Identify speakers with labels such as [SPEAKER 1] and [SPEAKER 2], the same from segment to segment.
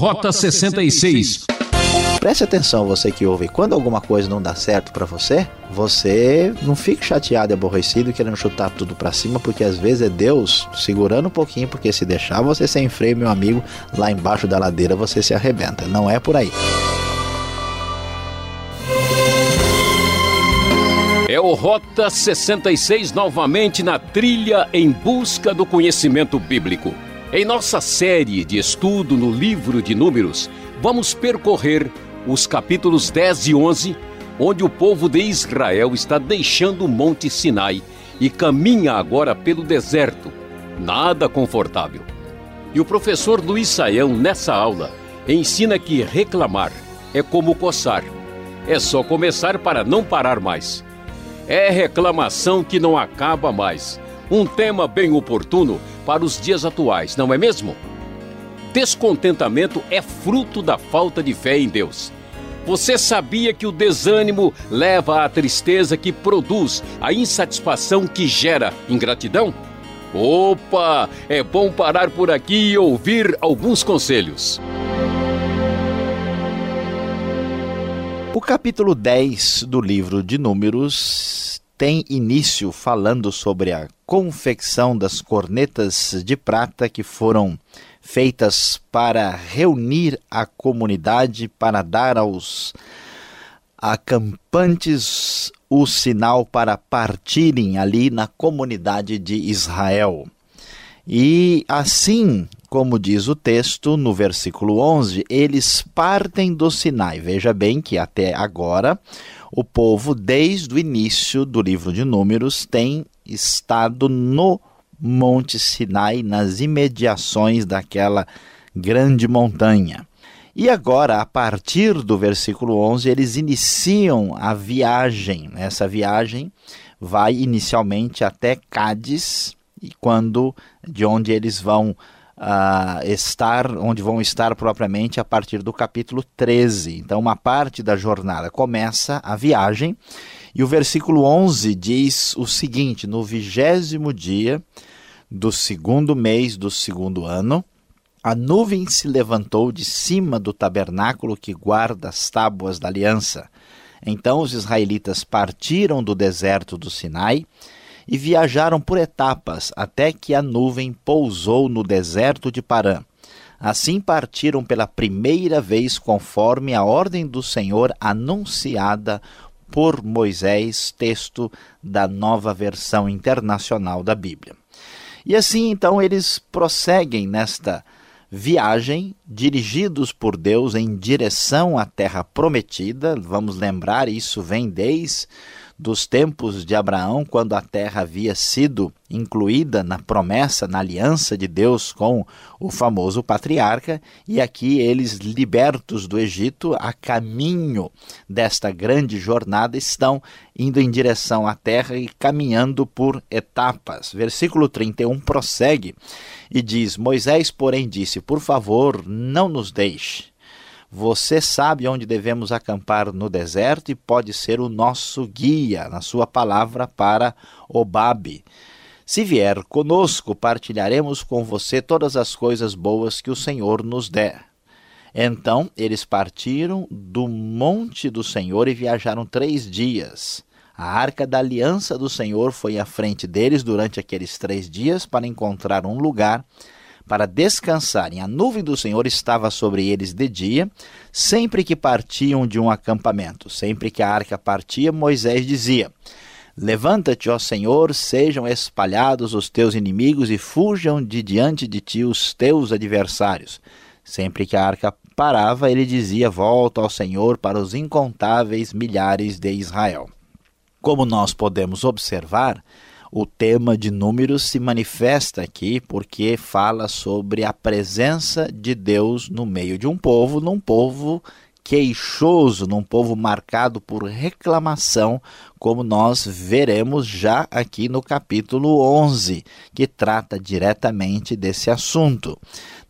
[SPEAKER 1] Rota 66. Preste atenção, você que ouve. Quando alguma coisa não dá certo para você, você não fique chateado e aborrecido querendo chutar tudo para cima, porque às vezes é Deus segurando um pouquinho, porque se deixar você sem freio, meu amigo, lá embaixo da ladeira você se arrebenta. Não é por aí. É o Rota 66 novamente na trilha em busca do conhecimento bíblico. Em nossa série de estudo no livro de Números, vamos percorrer os capítulos 10 e 11, onde o povo de Israel está deixando o Monte Sinai e caminha agora pelo deserto. Nada confortável. E o professor Luiz Saião, nessa aula, ensina que reclamar é como coçar. É só começar para não parar mais. É reclamação que não acaba mais. Um tema bem oportuno para os dias atuais, não é mesmo? Descontentamento é fruto da falta de fé em Deus. Você sabia que o desânimo leva à tristeza que produz, a insatisfação que gera ingratidão? Opa! É bom parar por aqui e ouvir alguns conselhos. O capítulo 10 do livro de Números tem início falando sobre a confecção das cornetas de prata que foram feitas para reunir a comunidade para dar aos acampantes o sinal para partirem ali na comunidade de Israel. E assim como diz o texto no versículo 11, eles partem do Sinai. Veja bem que até agora o povo, desde o início do livro de Números, tem estado no Monte Sinai, nas imediações daquela grande montanha. E agora, a partir do versículo 11, eles iniciam a viagem. Essa viagem vai inicialmente até Cádiz, e quando de onde eles vão uh, estar, onde vão estar propriamente a partir do capítulo 13. Então, uma parte da jornada começa a viagem, e o versículo 11 diz o seguinte: No vigésimo dia do segundo mês do segundo ano, a nuvem se levantou de cima do tabernáculo que guarda as tábuas da aliança. Então os israelitas partiram do deserto do Sinai e viajaram por etapas até que a nuvem pousou no deserto de Parã. Assim partiram pela primeira vez conforme a ordem do Senhor anunciada por Moisés, texto da nova versão internacional da Bíblia. E assim então eles prosseguem nesta viagem, dirigidos por Deus em direção à terra prometida. Vamos lembrar, isso vem desde dos tempos de Abraão, quando a terra havia sido incluída na promessa, na aliança de Deus com o famoso patriarca, e aqui eles, libertos do Egito, a caminho desta grande jornada, estão indo em direção à terra e caminhando por etapas. Versículo 31 prossegue e diz: Moisés, porém, disse: Por favor, não nos deixe você sabe onde devemos acampar no deserto e pode ser o nosso guia, na sua palavra para Obabe. Se vier conosco, partilharemos com você todas as coisas boas que o Senhor nos der. Então eles partiram do monte do Senhor e viajaram três dias. A arca da aliança do Senhor foi à frente deles durante aqueles três dias para encontrar um lugar para descansarem. A nuvem do Senhor estava sobre eles de dia, sempre que partiam de um acampamento. Sempre que a arca partia, Moisés dizia: Levanta-te, ó Senhor, sejam espalhados os teus inimigos e fujam de diante de ti os teus adversários. Sempre que a arca parava, ele dizia: Volta ao Senhor para os incontáveis milhares de Israel. Como nós podemos observar, o tema de números se manifesta aqui porque fala sobre a presença de Deus no meio de um povo, num povo queixoso, num povo marcado por reclamação, como nós veremos já aqui no capítulo 11, que trata diretamente desse assunto.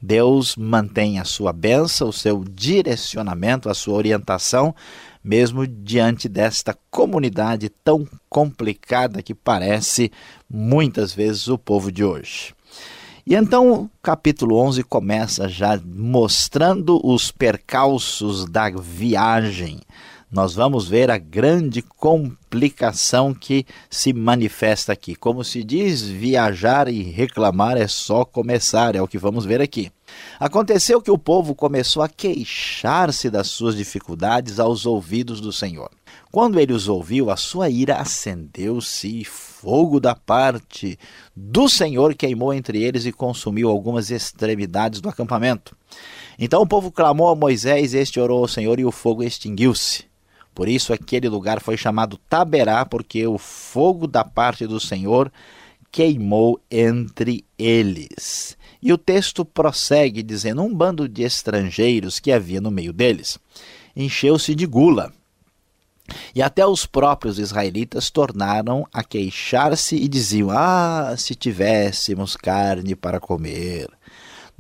[SPEAKER 1] Deus mantém a sua benção, o seu direcionamento, a sua orientação mesmo diante desta comunidade tão complicada que parece muitas vezes o povo de hoje. E então o capítulo 11 começa já mostrando os percalços da viagem nós vamos ver a grande complicação que se manifesta aqui. Como se diz, viajar e reclamar é só começar, é o que vamos ver aqui. Aconteceu que o povo começou a queixar-se das suas dificuldades aos ouvidos do Senhor. Quando ele os ouviu, a sua ira acendeu-se e fogo da parte do Senhor queimou entre eles e consumiu algumas extremidades do acampamento. Então o povo clamou a Moisés, este orou ao Senhor e o fogo extinguiu-se. Por isso aquele lugar foi chamado Taberá, porque o fogo da parte do Senhor queimou entre eles. E o texto prossegue dizendo: Um bando de estrangeiros que havia no meio deles encheu-se de gula. E até os próprios israelitas tornaram a queixar-se e diziam: Ah, se tivéssemos carne para comer!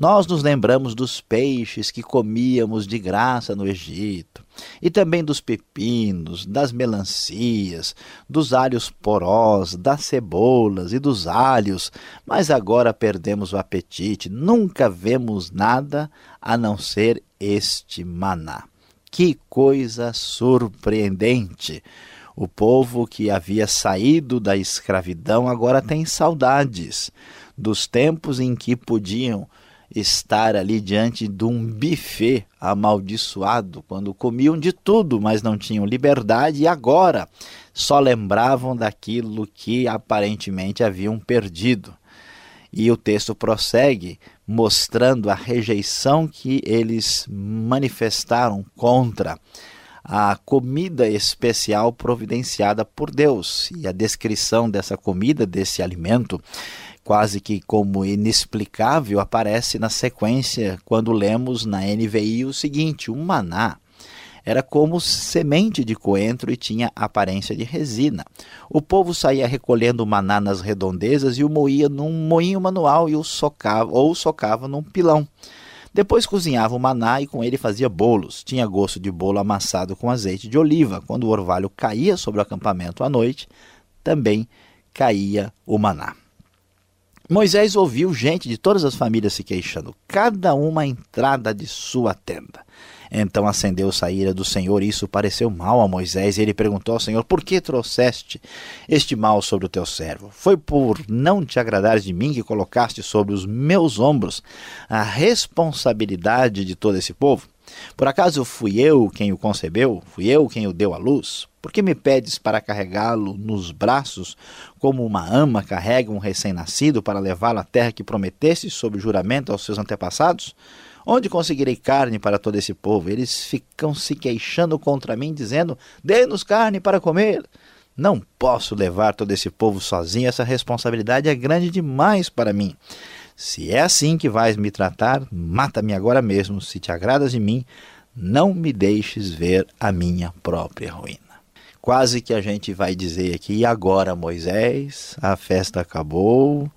[SPEAKER 1] Nós nos lembramos dos peixes que comíamos de graça no Egito, e também dos pepinos, das melancias, dos alhos porós, das cebolas e dos alhos, mas agora perdemos o apetite, nunca vemos nada a não ser este maná. Que coisa surpreendente! O povo que havia saído da escravidão agora tem saudades dos tempos em que podiam estar ali diante de um buffet amaldiçoado, quando comiam de tudo, mas não tinham liberdade e agora só lembravam daquilo que aparentemente haviam perdido. E o texto prossegue mostrando a rejeição que eles manifestaram contra a comida especial providenciada por Deus. E a descrição dessa comida, desse alimento, quase que como inexplicável, aparece na sequência quando lemos na NVI o seguinte: o maná era como semente de coentro e tinha aparência de resina. O povo saía recolhendo o maná nas redondezas e o moía num moinho manual e o socava, ou socava num pilão. Depois cozinhava o maná e com ele fazia bolos. Tinha gosto de bolo amassado com azeite de oliva. Quando o orvalho caía sobre o acampamento à noite, também caía o maná. Moisés ouviu gente de todas as famílias se queixando, cada uma à entrada de sua tenda. Então acendeu saíra a ira do Senhor, e isso pareceu mal a Moisés, e ele perguntou ao Senhor: Por que trouxeste este mal sobre o teu servo? Foi por não te agradares de mim que colocaste sobre os meus ombros a responsabilidade de todo esse povo? Por acaso fui eu quem o concebeu? Fui eu quem o deu à luz? Por que me pedes para carregá-lo nos braços como uma ama carrega um recém-nascido para levá-lo à terra que prometeste sob juramento aos seus antepassados? Onde conseguirei carne para todo esse povo? Eles ficam se queixando contra mim, dizendo: Dê-nos carne para comer. Não posso levar todo esse povo sozinho, essa responsabilidade é grande demais para mim. Se é assim que vais me tratar, mata-me agora mesmo. Se te agradas de mim, não me deixes ver a minha própria ruína quase que a gente vai dizer aqui, e agora Moisés, a festa acabou,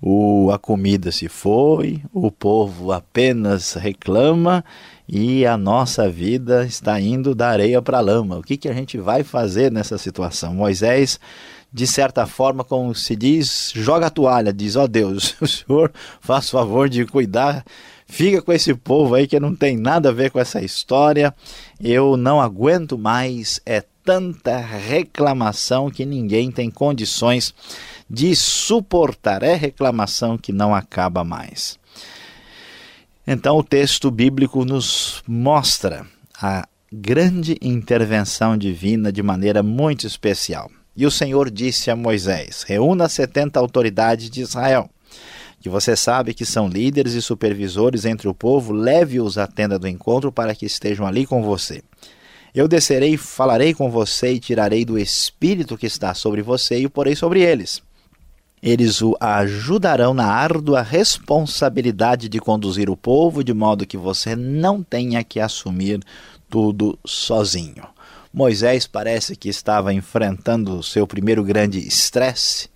[SPEAKER 1] o, a comida se foi, o povo apenas reclama e a nossa vida está indo da areia para a lama. O que, que a gente vai fazer nessa situação? Moisés, de certa forma, como se diz, joga a toalha, diz: Ó oh Deus, o senhor faz favor de cuidar fica com esse povo aí que não tem nada a ver com essa história. Eu não aguento mais, é tanta reclamação que ninguém tem condições de suportar. É reclamação que não acaba mais. Então, o texto bíblico nos mostra a grande intervenção divina de maneira muito especial. E o Senhor disse a Moisés: Reúna 70 autoridades de Israel que você sabe que são líderes e supervisores entre o povo, leve-os à tenda do encontro para que estejam ali com você. Eu descerei, falarei com você e tirarei do espírito que está sobre você e o porei sobre eles. Eles o ajudarão na árdua responsabilidade de conduzir o povo de modo que você não tenha que assumir tudo sozinho. Moisés parece que estava enfrentando o seu primeiro grande estresse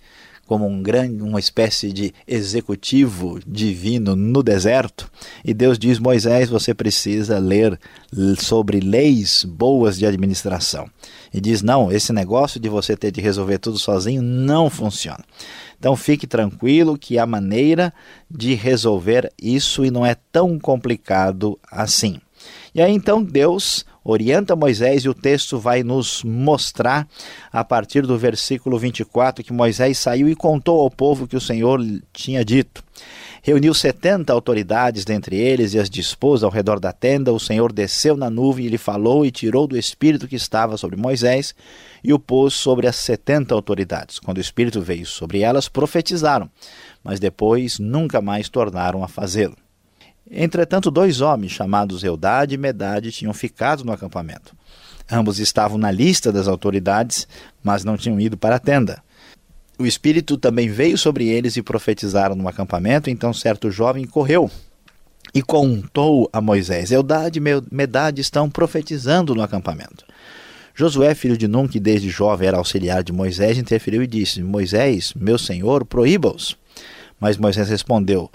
[SPEAKER 1] como um grande, uma espécie de executivo divino no deserto. E Deus diz: Moisés, você precisa ler sobre leis boas de administração. E diz: Não, esse negócio de você ter de resolver tudo sozinho não funciona. Então fique tranquilo que há maneira de resolver isso e não é tão complicado assim. E aí então Deus orienta Moisés e o texto vai nos mostrar a partir do versículo 24 que Moisés saiu e contou ao povo que o Senhor tinha dito. Reuniu setenta autoridades dentre eles e as dispôs ao redor da tenda. O Senhor desceu na nuvem e lhe falou e tirou do espírito que estava sobre Moisés e o pôs sobre as setenta autoridades. Quando o espírito veio sobre elas, profetizaram, mas depois nunca mais tornaram a fazê-lo. Entretanto, dois homens chamados Eudade e Medade tinham ficado no acampamento. Ambos estavam na lista das autoridades, mas não tinham ido para a tenda. O Espírito também veio sobre eles e profetizaram no acampamento. Então, certo jovem correu e contou a Moisés: Eudade e Medade estão profetizando no acampamento. Josué, filho de Nun, que desde jovem era auxiliar de Moisés, interferiu e disse: Moisés, meu senhor, proíba-os. Mas Moisés respondeu: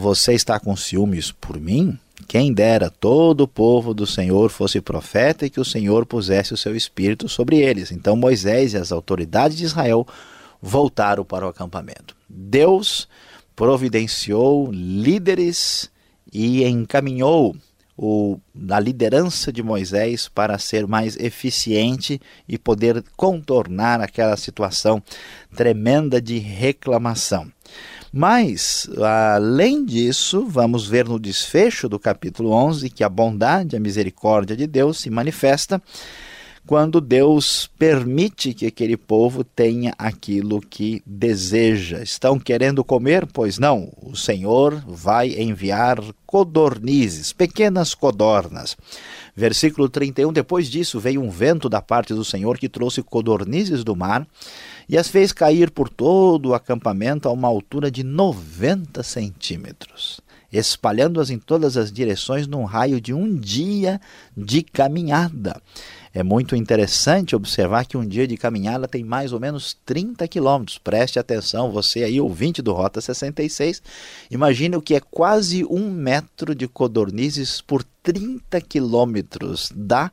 [SPEAKER 1] você está com ciúmes por mim? Quem dera todo o povo do Senhor fosse profeta e que o Senhor pusesse o seu espírito sobre eles. Então Moisés e as autoridades de Israel voltaram para o acampamento. Deus providenciou líderes e encaminhou o, a liderança de Moisés para ser mais eficiente e poder contornar aquela situação tremenda de reclamação. Mas, além disso, vamos ver no desfecho do capítulo 11 que a bondade, a misericórdia de Deus se manifesta quando Deus permite que aquele povo tenha aquilo que deseja. Estão querendo comer? Pois não, o Senhor vai enviar codornizes, pequenas codornas. Versículo 31: Depois disso veio um vento da parte do Senhor que trouxe codornizes do mar e as fez cair por todo o acampamento a uma altura de 90 centímetros espalhando-as em todas as direções num raio de um dia de caminhada. É muito interessante observar que um dia de caminhada tem mais ou menos 30 quilômetros. Preste atenção, você aí, ouvinte do Rota 66, imagine o que é quase um metro de codornizes por 30 quilômetros. Dá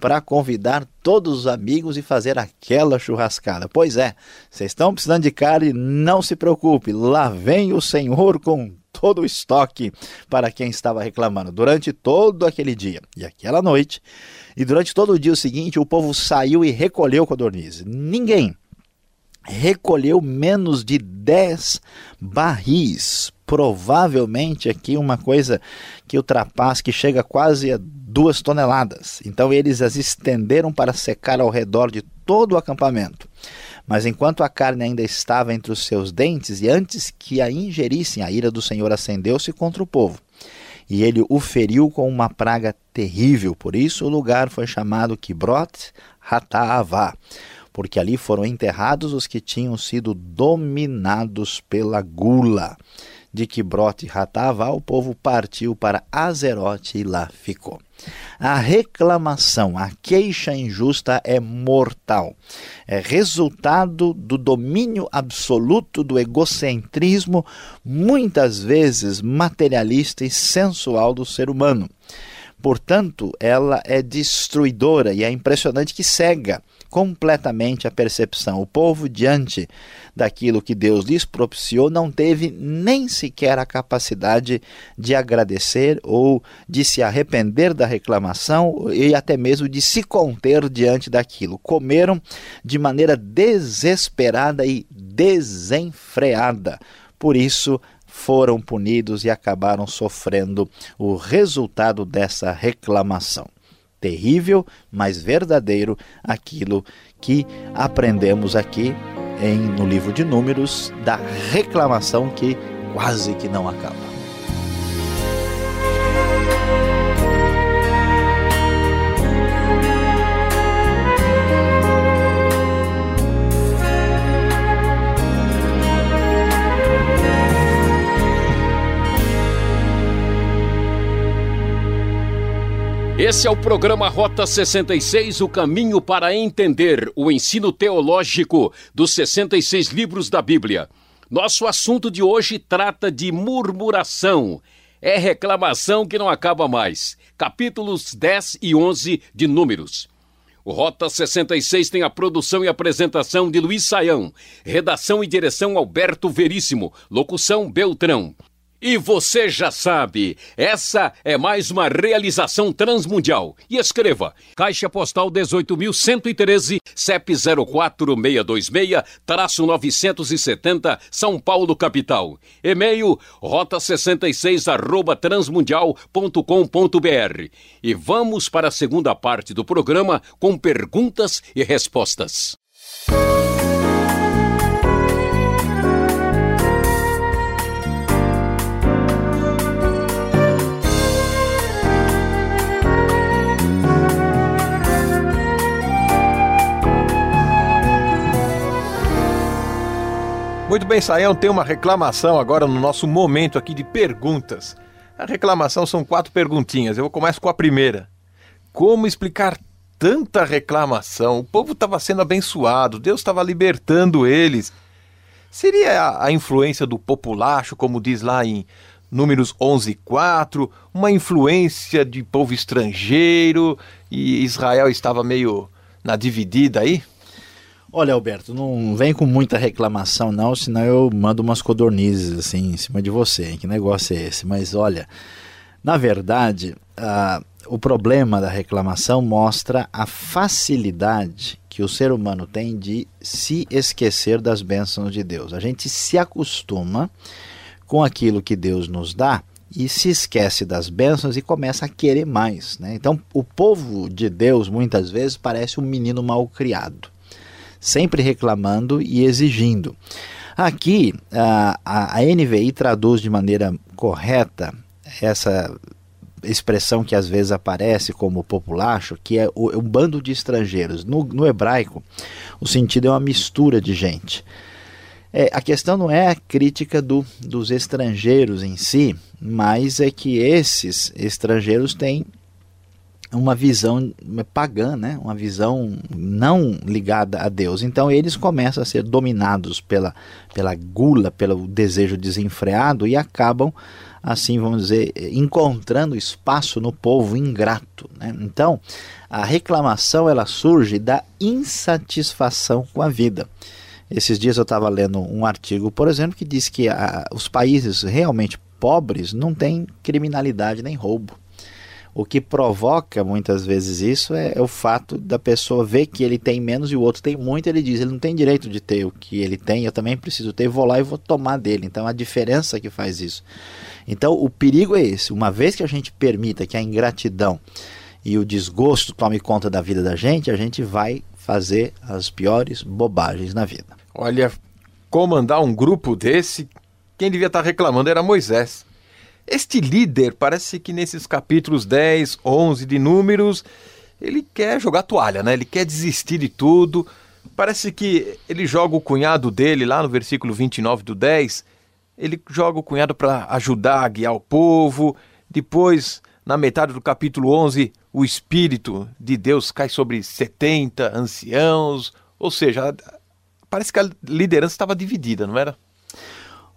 [SPEAKER 1] para convidar todos os amigos e fazer aquela churrascada. Pois é, vocês estão precisando de carne, não se preocupe, lá vem o Senhor com todo o estoque para quem estava reclamando durante todo aquele dia e aquela noite. E durante todo o dia o seguinte, o povo saiu e recolheu codornizes. Ninguém recolheu menos de 10 barris. Provavelmente aqui uma coisa que ultrapassa, que chega quase a duas toneladas. Então eles as estenderam para secar ao redor de todo o acampamento. Mas enquanto a carne ainda estava entre os seus dentes, e antes que a ingerissem, a ira do Senhor acendeu-se contra o povo. E ele o feriu com uma praga terrível. Por isso o lugar foi chamado Kibrot Hataavá, porque ali foram enterrados os que tinham sido dominados pela gula de Quibrote e Ratava, o povo partiu para Azerote e lá ficou. A reclamação, a queixa injusta é mortal. É resultado do domínio absoluto do egocentrismo, muitas vezes materialista e sensual do ser humano. Portanto, ela é destruidora e é impressionante que cega completamente a percepção. O povo, diante daquilo que Deus lhes propiciou, não teve nem sequer a capacidade de agradecer ou de se arrepender da reclamação e até mesmo de se conter diante daquilo. Comeram de maneira desesperada e desenfreada. Por isso, foram punidos e acabaram sofrendo o resultado dessa reclamação terrível, mas verdadeiro aquilo que aprendemos aqui em, no livro de Números da reclamação que quase que não acaba. Esse é o programa Rota 66, o caminho para entender o ensino teológico dos 66 livros da Bíblia. Nosso assunto de hoje trata de murmuração. É reclamação que não acaba mais. Capítulos 10 e 11 de Números. O Rota 66 tem a produção e apresentação de Luiz Saião, redação e direção Alberto Veríssimo, locução Beltrão. E você já sabe, essa é mais uma realização transmundial. E escreva: Caixa Postal 18.113, CEP 04626-970, São Paulo, capital. E-mail: rota66-transmundial.com.br. E vamos para a segunda parte do programa com perguntas e respostas. Música Muito bem, Saião, tem uma reclamação agora no nosso momento aqui de perguntas. A reclamação são quatro perguntinhas. Eu começo com a primeira. Como explicar tanta reclamação? O povo estava sendo abençoado, Deus estava libertando eles. Seria a, a, influência do populacho, como diz lá em Números 11 4, uma influência de povo estrangeiro e Israel estava meio na dividida aí?
[SPEAKER 2] Olha, Alberto, não vem com muita reclamação, não, senão eu mando umas codornizes assim em cima de você. Hein? Que negócio é esse? Mas olha, na verdade, o problema da reclamação mostra a facilidade que o ser humano tem de se esquecer das bênçãos de Deus. A gente se acostuma com aquilo que Deus nos dá e se esquece das bênçãos e começa a querer mais. Né? Então, o povo de Deus muitas vezes parece um menino mal criado sempre reclamando e exigindo. Aqui, a, a, NVI traduz de maneira correta essa expressão que às vezes aparece como populacho, que é o, é um bando de estrangeiros. No, no, hebraico, o sentido é uma mistura de gente. É, a questão não é a crítica do, dos estrangeiros em si, mas é que esses estrangeiros têm uma visão pagã, né? uma visão não ligada a Deus. Então eles começam a ser dominados pela, pela gula, pelo desejo desenfreado e acabam, assim vamos dizer, encontrando espaço no povo ingrato. Né? Então a reclamação ela surge da insatisfação com a vida. Esses dias eu estava lendo um artigo, por exemplo, que diz que a, ah, os países realmente pobres não têm criminalidade nem roubo o que provoca muitas vezes isso é, é, o fato da pessoa ver que ele tem menos e o outro tem muito, ele diz, ele não tem direito de ter o que ele tem, eu também preciso ter, vou lá e vou tomar dele. Então a diferença que faz isso. Então o perigo é esse, uma vez que a gente permita que a ingratidão e o desgosto tome conta da vida da gente, a gente vai fazer as piores bobagens na vida. Olha, comandar um grupo desse, quem devia estar reclamando era Moisés. Este líder parece que nesses capítulos 10, 11 de Números, ele quer jogar toalha, né? Ele quer desistir de tudo. Parece que ele joga o cunhado dele lá no versículo 29 do 10, ele joga o cunhado para ajudar a guiar o povo. Depois, na metade do capítulo 11, o espírito de Deus cai sobre 70 anciãos, ou seja, parece que a liderança estava dividida, não era?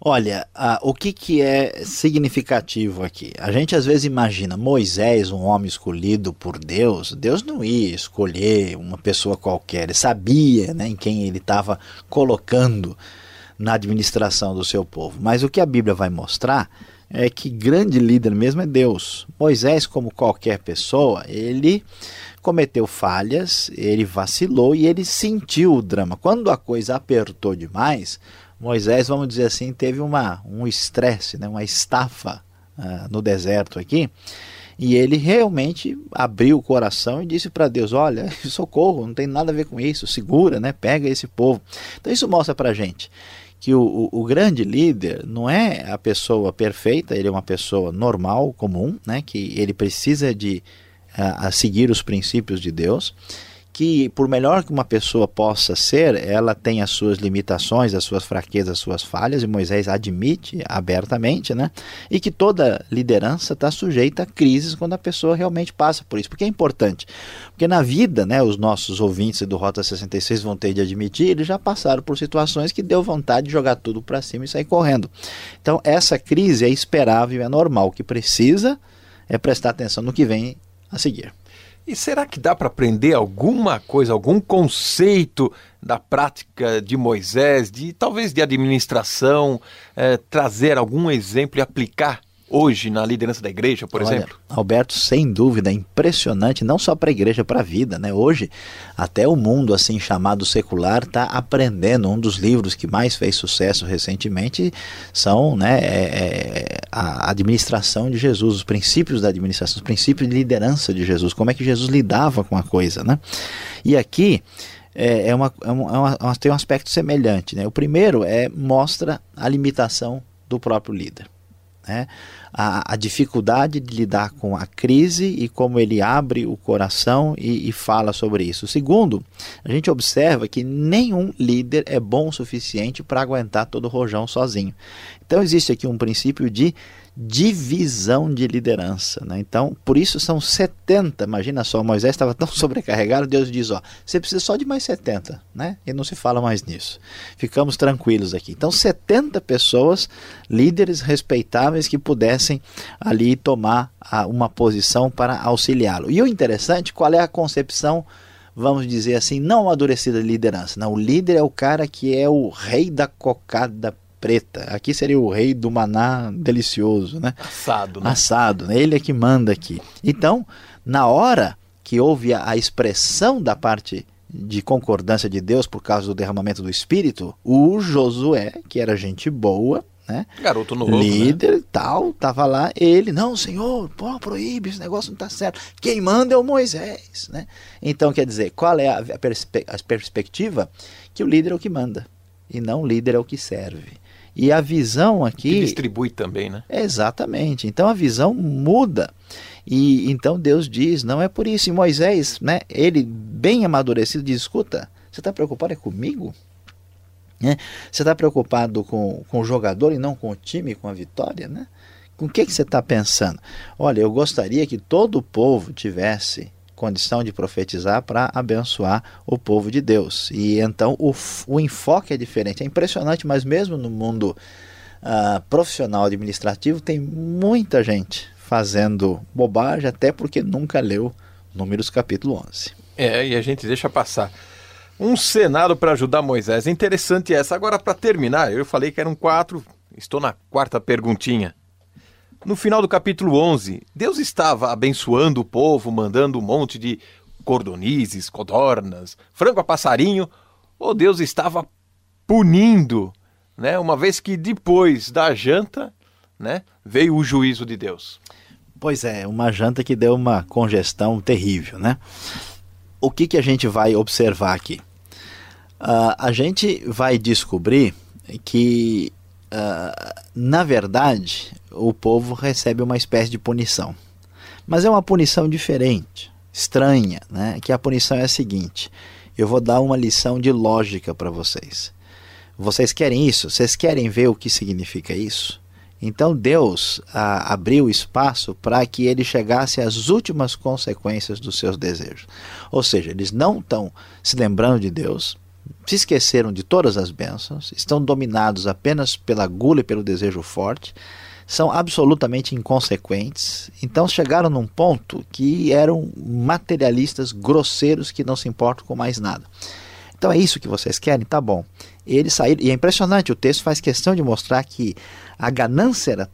[SPEAKER 2] Olha, a, o que, que é significativo aqui? A gente às vezes imagina Moisés, um homem escolhido por Deus. Deus não ia escolher uma pessoa qualquer, ele sabia né, em quem ele estava colocando na administração do seu povo. Mas o que a Bíblia vai mostrar é que grande líder mesmo é Deus. Moisés, como qualquer pessoa, ele cometeu falhas, ele vacilou e ele sentiu o drama. Quando a coisa apertou demais, Moisés, vamos dizer assim, teve uma, um estresse, né, uma estafa uh, no deserto aqui. E ele realmente abriu o coração e disse para Deus: Olha, socorro, não tem nada a ver com isso, segura, né? pega esse povo. Então isso mostra para a gente que o, o, o, grande líder não é a pessoa perfeita, ele é uma pessoa normal, comum, né? que ele precisa de ah, a seguir os princípios de Deus que, por melhor que uma pessoa possa ser, ela tem as suas limitações, as suas fraquezas, as suas falhas, e Moisés admite abertamente, né? E que toda liderança está sujeita a crises quando a pessoa realmente passa por isso. Porque é importante. Porque na vida, né, os nossos ouvintes do Rota 66 vão ter de admitir, eles já passaram por situações que deu vontade de jogar tudo para cima e sair correndo. Então, essa crise é esperável, é normal. O que precisa é prestar atenção no que vem a seguir.
[SPEAKER 1] E será que dá para aprender alguma coisa, algum conceito da prática de Moisés, de talvez de administração, eh, trazer algum exemplo e aplicar hoje na liderança da igreja, por Olha, exemplo?
[SPEAKER 2] Alberto, sem dúvida, é impressionante, não só para a igreja, para a vida, né? Hoje, até o mundo assim chamado secular está aprendendo. Um dos livros que mais fez sucesso recentemente são, né, é, é a administração de Jesus, os princípios da administração, os princípios de liderança de Jesus, como é que Jesus lidava com a coisa, né? E aqui é, é, uma, é, uma, é uma, tem um aspecto semelhante, né? O primeiro é mostra a limitação do próprio líder. Né? A, a, dificuldade de lidar com a crise e como ele abre o coração e, e fala sobre isso. Segundo, a gente observa que nenhum líder é bom o suficiente para aguentar todo o rojão sozinho. Então existe aqui um princípio de divisão de liderança. Né? Então, por isso são 70. Imagina só, Moisés estava tão sobrecarregado, Deus diz: ó, você precisa só de mais 70, né? E não se fala mais nisso. Ficamos tranquilos aqui. Então, 70 pessoas, líderes respeitáveis que pudessem ali tomar a, uma posição para auxiliá-lo. E o interessante, qual é a concepção? vamos dizer assim, não amadurecida de liderança. Não, o líder é o cara que é o rei da cocada preta. Aqui seria o rei do maná delicioso, né? Assado, né? Assado, né? Ele é que manda aqui. Então, na hora que houve a, expressão da parte de concordância de Deus por causa do derramamento do Espírito, o Josué, que era gente boa, né? Garoto novo, né? líder né? tal, tava lá ele, não, senhor, pô, proíbe, esse negócio não tá certo. Quem manda é o Moisés, né? Então, quer dizer, qual é a, perspe a perspectiva? Que o líder é o que manda e não o líder é o que serve. E a visão aqui. Que
[SPEAKER 1] distribui também, né?
[SPEAKER 2] Exatamente. Então a visão muda. E então Deus diz: não é por isso. E Moisés, né, ele bem amadurecido, diz: escuta, você está preocupado é comigo? Né? Você está preocupado com, com o jogador e não com o time, com a vitória? Né? Com o que, que você está pensando? Olha, eu gostaria que todo o povo tivesse condição de profetizar para abençoar o povo de Deus. E então o, o enfoque é diferente. É impressionante, mas mesmo no mundo uh, profissional administrativo, tem muita gente fazendo bobagem, até porque nunca leu Números capítulo 11. É, e a gente deixa passar. Um cenário para ajudar Moisés. Interessante essa. Agora, para terminar, eu falei que eram quatro, estou na quarta perguntinha. No final do capítulo 11, Deus estava abençoando o povo, mandando um monte de cordonizes, codornas, frango a passarinho, ou Deus estava punindo, né? Uma vez que depois da janta, né, veio o juízo de Deus. Pois é, uma janta que deu uma congestão terrível, né? O que que a gente vai observar aqui? Uh, a gente vai descobrir que na verdade, o povo recebe uma espécie de punição. Mas é uma punição diferente, estranha, né? Que a punição é a seguinte: eu vou dar uma lição de lógica para vocês. Vocês querem isso? Vocês querem ver o que significa isso? Então Deus abriu espaço para que ele chegasse às últimas consequências dos seus desejos. Ou seja, eles não estão se lembrando de Deus, se esqueceram de todas as bênçãos, estão dominados apenas pela gula e pelo desejo forte, são absolutamente inconsequentes, então chegaram num ponto que eram materialistas grosseiros que não se importam com mais nada. Então é isso que vocês querem? Tá bom. E eles saíram. E é impressionante, o texto faz questão de mostrar que a ganância era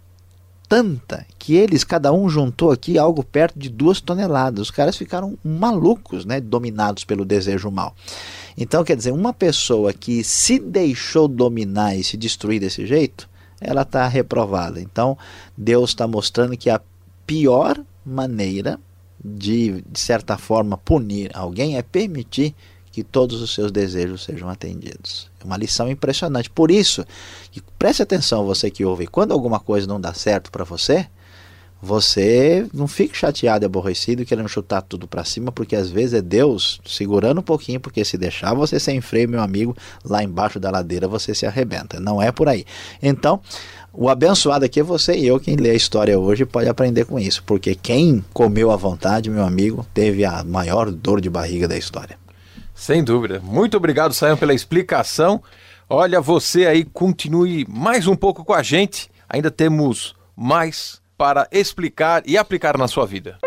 [SPEAKER 2] tanta que eles, cada um juntou aqui algo perto de duas toneladas. Os caras ficaram malucos, né? Dominados pelo desejo mal. Então, quer dizer, uma pessoa que se deixou dominar e se destruir desse jeito, ela está reprovada. Então, Deus está mostrando que a pior maneira de, de certa forma, punir alguém é permitir que todos os seus desejos sejam atendidos. É uma lição impressionante. Por isso, preste atenção você que ouve, quando alguma coisa não dá certo para você, você não fique chateado e aborrecido querendo chutar tudo para cima, porque às vezes é Deus segurando um pouquinho, porque se deixar você sem freio, meu amigo, lá embaixo da ladeira você se arrebenta. Não é por aí. Então, o abençoado aqui é você e eu, quem lê a história hoje, pode aprender com isso, porque quem comeu à vontade, meu amigo, teve a maior dor de barriga da história. Sem dúvida. Muito obrigado, Sayão, pela explicação. Olha, você aí continue mais um pouco com a gente. Ainda temos mais para explicar e aplicar na sua vida.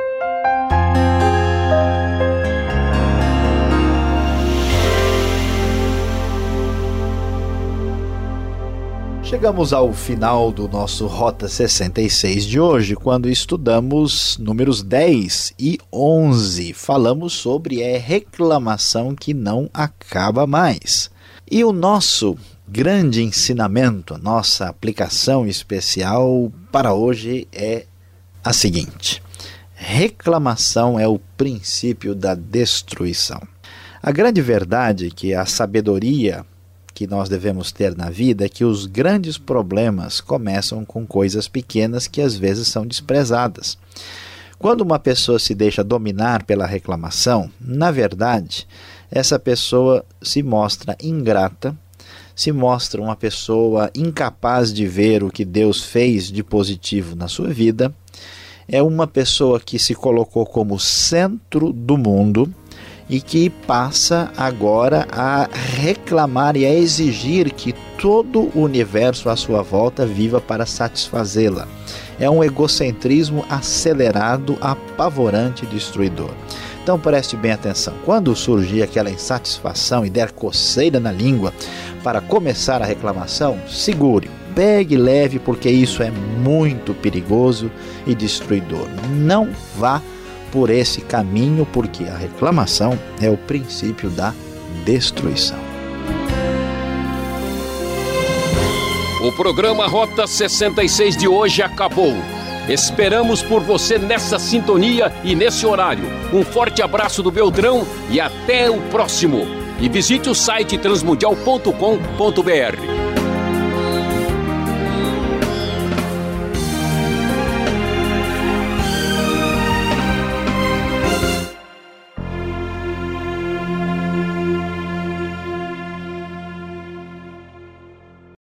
[SPEAKER 2] Chegamos ao final do nosso Rota 66 de hoje, quando estudamos números 10 e 11. Falamos sobre a é, reclamação que não acaba mais. E o nosso grande ensinamento, nossa aplicação especial para hoje é a seguinte: reclamação é o princípio da destruição. A grande verdade é que a sabedoria que nós devemos ter na vida é que os grandes problemas começam com coisas pequenas que às vezes são desprezadas. Quando uma pessoa se deixa dominar pela reclamação, na verdade, essa pessoa se mostra ingrata, se mostra uma pessoa incapaz de ver o que Deus fez de positivo na sua vida, é uma pessoa que se colocou como centro do mundo e que passa agora a reclamar e a exigir que todo o universo à sua volta viva para satisfazê-la. É um egocentrismo acelerado, apavorante e destruidor. Então preste bem atenção. Quando surgir aquela insatisfação e der coceira na língua para começar a reclamação, segure, pegue leve, porque isso é muito perigoso e destruidor. Não vá por esse caminho, porque a reclamação é o princípio da destruição.
[SPEAKER 1] O programa Rota 66 de hoje acabou. Esperamos por você nessa sintonia e nesse horário. Um forte abraço do Beltrão e até o próximo. E visite o site transmundial.com.br.